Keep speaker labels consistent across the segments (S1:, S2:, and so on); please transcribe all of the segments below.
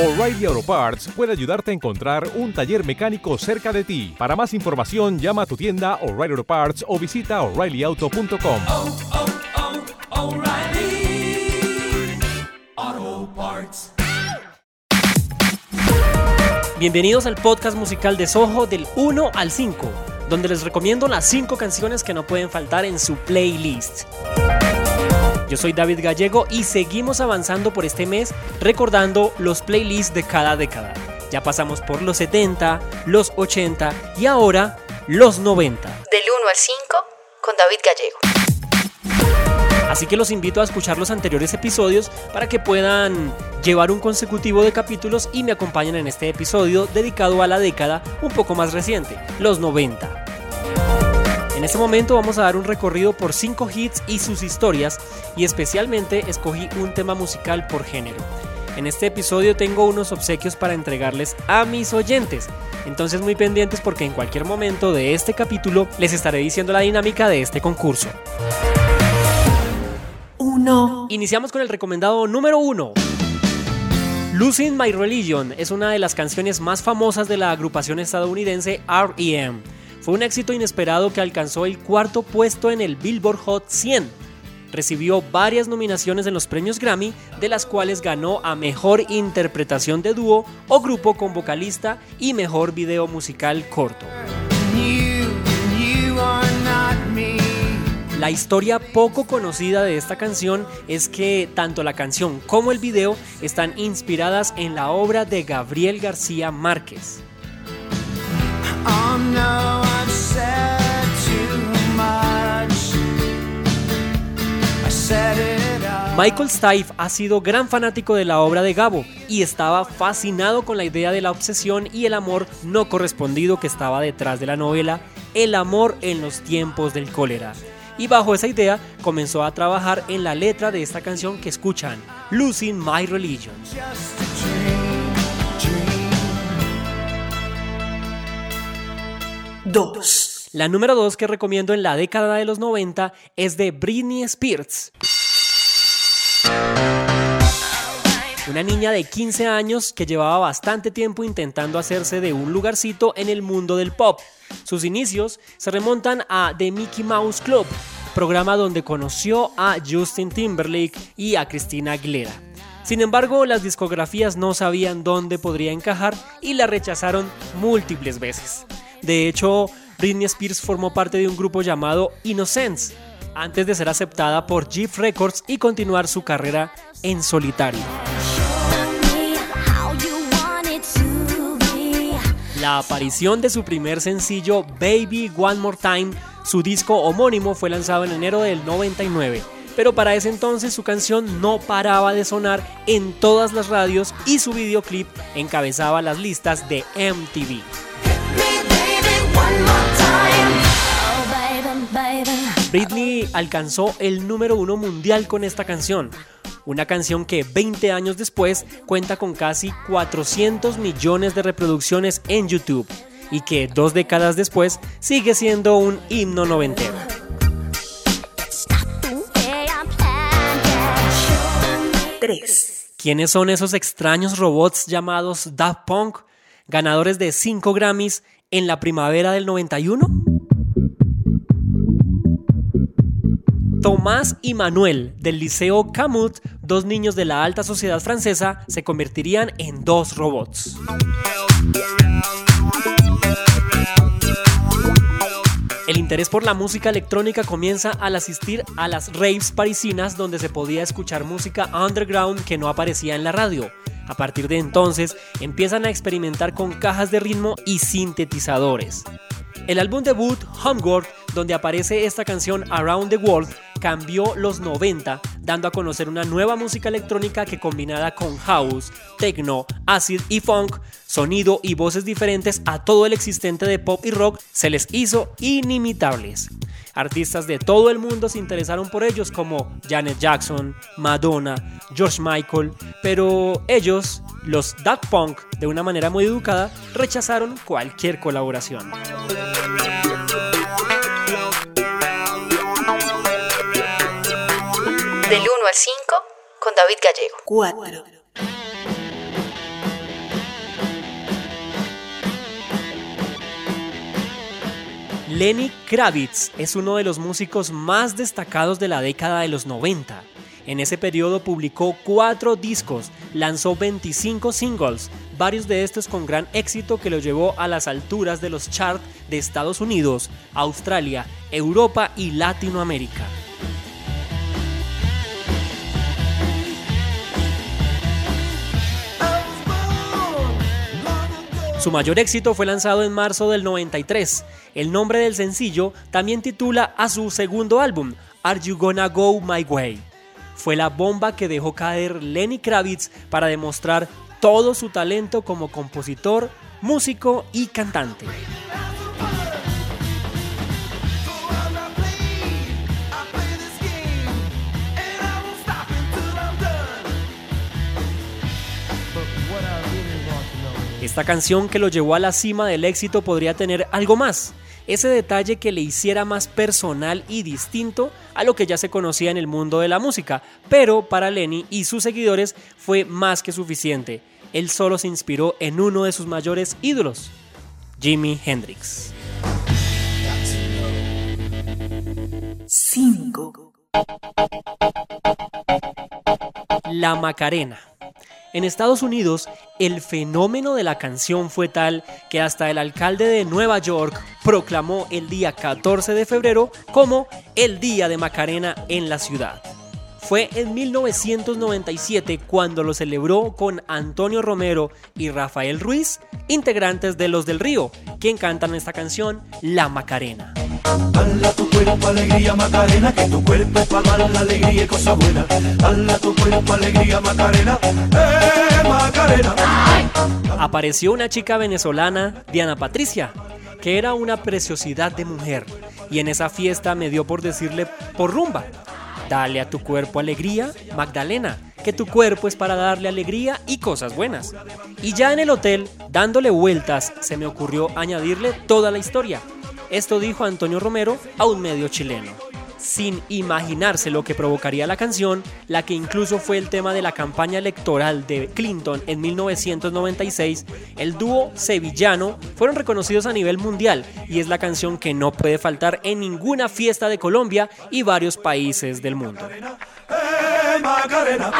S1: O'Reilly Auto Parts puede ayudarte a encontrar un taller mecánico cerca de ti. Para más información, llama a tu tienda O'Reilly Auto Parts o visita oreillyauto.com.
S2: Bienvenidos al podcast musical de Soho del 1 al 5, donde les recomiendo las 5 canciones que no pueden faltar en su playlist. Yo soy David Gallego y seguimos avanzando por este mes recordando los playlists de cada década. Ya pasamos por los 70, los 80 y ahora los 90.
S3: Del 1 al 5 con David Gallego.
S2: Así que los invito a escuchar los anteriores episodios para que puedan llevar un consecutivo de capítulos y me acompañen en este episodio dedicado a la década un poco más reciente, los 90. En este momento vamos a dar un recorrido por 5 hits y sus historias y especialmente escogí un tema musical por género. En este episodio tengo unos obsequios para entregarles a mis oyentes, entonces muy pendientes porque en cualquier momento de este capítulo les estaré diciendo la dinámica de este concurso. 1. Iniciamos con el recomendado número 1. Losing My Religion es una de las canciones más famosas de la agrupación estadounidense REM. Fue un éxito inesperado que alcanzó el cuarto puesto en el Billboard Hot 100. Recibió varias nominaciones en los premios Grammy, de las cuales ganó a Mejor Interpretación de Dúo o Grupo con Vocalista y Mejor Video Musical Corto. La historia poco conocida de esta canción es que tanto la canción como el video están inspiradas en la obra de Gabriel García Márquez. Michael Stipe ha sido gran fanático de la obra de Gabo y estaba fascinado con la idea de la obsesión y el amor no correspondido que estaba detrás de la novela El amor en los tiempos del cólera. Y bajo esa idea comenzó a trabajar en la letra de esta canción que escuchan, Losing My Religion. 2. La número 2 que recomiendo en la década de los 90 es de Britney Spears. Una niña de 15 años que llevaba bastante tiempo intentando hacerse de un lugarcito en el mundo del pop. Sus inicios se remontan a The Mickey Mouse Club, programa donde conoció a Justin Timberlake y a Christina Aguilera. Sin embargo, las discografías no sabían dónde podría encajar y la rechazaron múltiples veces. De hecho, Britney Spears formó parte de un grupo llamado Innocence, antes de ser aceptada por Jeff Records y continuar su carrera en solitario. La aparición de su primer sencillo Baby One More Time, su disco homónimo, fue lanzado en enero del 99. Pero para ese entonces su canción no paraba de sonar en todas las radios y su videoclip encabezaba las listas de MTV. Britney alcanzó el número uno mundial con esta canción, una canción que 20 años después cuenta con casi 400 millones de reproducciones en YouTube y que dos décadas después sigue siendo un himno noventero. 3. ¿Quiénes son esos extraños robots llamados Daft Punk, ganadores de 5 Grammys en la primavera del 91? Tomás y Manuel del Liceo Camut, dos niños de la alta sociedad francesa, se convertirían en dos robots. El interés por la música electrónica comienza al asistir a las raves parisinas donde se podía escuchar música underground que no aparecía en la radio. A partir de entonces empiezan a experimentar con cajas de ritmo y sintetizadores. El álbum debut Homeworld, donde aparece esta canción Around the World, cambió los 90, dando a conocer una nueva música electrónica que combinada con house, techno, acid y funk, sonido y voces diferentes a todo el existente de pop y rock, se les hizo inimitables. Artistas de todo el mundo se interesaron por ellos como Janet Jackson, Madonna, George Michael, pero ellos, los Daft Punk, de una manera muy educada, rechazaron cualquier colaboración.
S3: 1 al 5 con David Gallego.
S4: 4.
S2: Lenny Kravitz es uno de los músicos más destacados de la década de los 90. En ese periodo publicó cuatro discos, lanzó 25 singles, varios de estos con gran éxito que lo llevó a las alturas de los charts de Estados Unidos, Australia, Europa y Latinoamérica. Su mayor éxito fue lanzado en marzo del 93. El nombre del sencillo también titula a su segundo álbum, Are You Gonna Go My Way? Fue la bomba que dejó caer Lenny Kravitz para demostrar todo su talento como compositor, músico y cantante. Esta canción que lo llevó a la cima del éxito podría tener algo más, ese detalle que le hiciera más personal y distinto a lo que ya se conocía en el mundo de la música, pero para Lenny y sus seguidores fue más que suficiente. Él solo se inspiró en uno de sus mayores ídolos, Jimi Hendrix.
S4: 5.
S2: La Macarena. En Estados Unidos, el fenómeno de la canción fue tal que hasta el alcalde de Nueva York proclamó el día 14 de febrero como el Día de Macarena en la ciudad. Fue en 1997 cuando lo celebró con Antonio Romero y Rafael Ruiz, integrantes de Los del Río, quien cantan esta canción, La Macarena.
S5: Dala tu cuerpo alegría Macarena, que tu cuerpo es para dar la alegría y cosa buena. Dala tu cuerpo alegría Macarena, eh Macarena.
S2: Apareció una chica venezolana, Diana Patricia, que era una preciosidad de mujer, y en esa fiesta me dio por decirle por rumba. Dale a tu cuerpo alegría, Magdalena, que tu cuerpo es para darle alegría y cosas buenas. Y ya en el hotel, dándole vueltas, se me ocurrió añadirle toda la historia. Esto dijo Antonio Romero a un medio chileno. Sin imaginarse lo que provocaría la canción, la que incluso fue el tema de la campaña electoral de Clinton en 1996, el dúo sevillano fueron reconocidos a nivel mundial y es la canción que no puede faltar en ninguna fiesta de Colombia y varios países del mundo.
S5: Eh Macarena.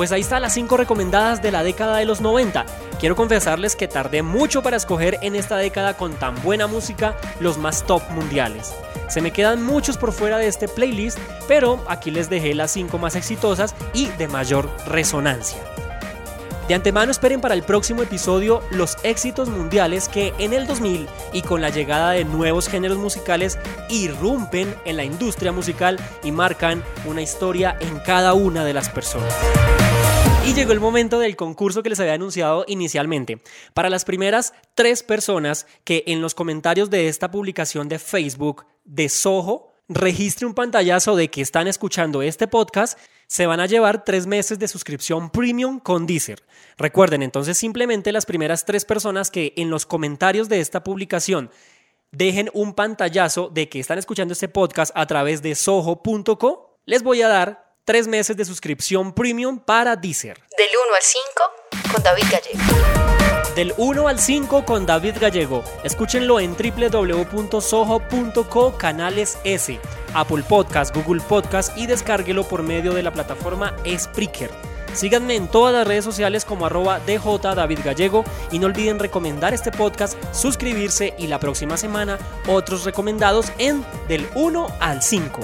S2: Pues ahí están las 5 recomendadas de la década de los 90. Quiero confesarles que tardé mucho para escoger en esta década con tan buena música los más top mundiales. Se me quedan muchos por fuera de este playlist, pero aquí les dejé las 5 más exitosas y de mayor resonancia. De antemano esperen para el próximo episodio los éxitos mundiales que en el 2000 y con la llegada de nuevos géneros musicales irrumpen en la industria musical y marcan una historia en cada una de las personas. Y llegó el momento del concurso que les había anunciado inicialmente. Para las primeras tres personas que en los comentarios de esta publicación de Facebook de Soho registre un pantallazo de que están escuchando este podcast, se van a llevar tres meses de suscripción premium con Deezer. Recuerden entonces simplemente las primeras tres personas que en los comentarios de esta publicación dejen un pantallazo de que están escuchando este podcast a través de soho.co, les voy a dar tres meses de suscripción premium para Deezer.
S3: Del 1 al 5 con David Gallego.
S2: Del 1 al 5 con David Gallego. Escúchenlo en www.soho.co canales S, Apple Podcast, Google Podcast y descárguelo por medio de la plataforma Spreaker. Síganme en todas las redes sociales como arroba DJ David Gallego y no olviden recomendar este podcast, suscribirse y la próxima semana otros recomendados en Del 1 al 5.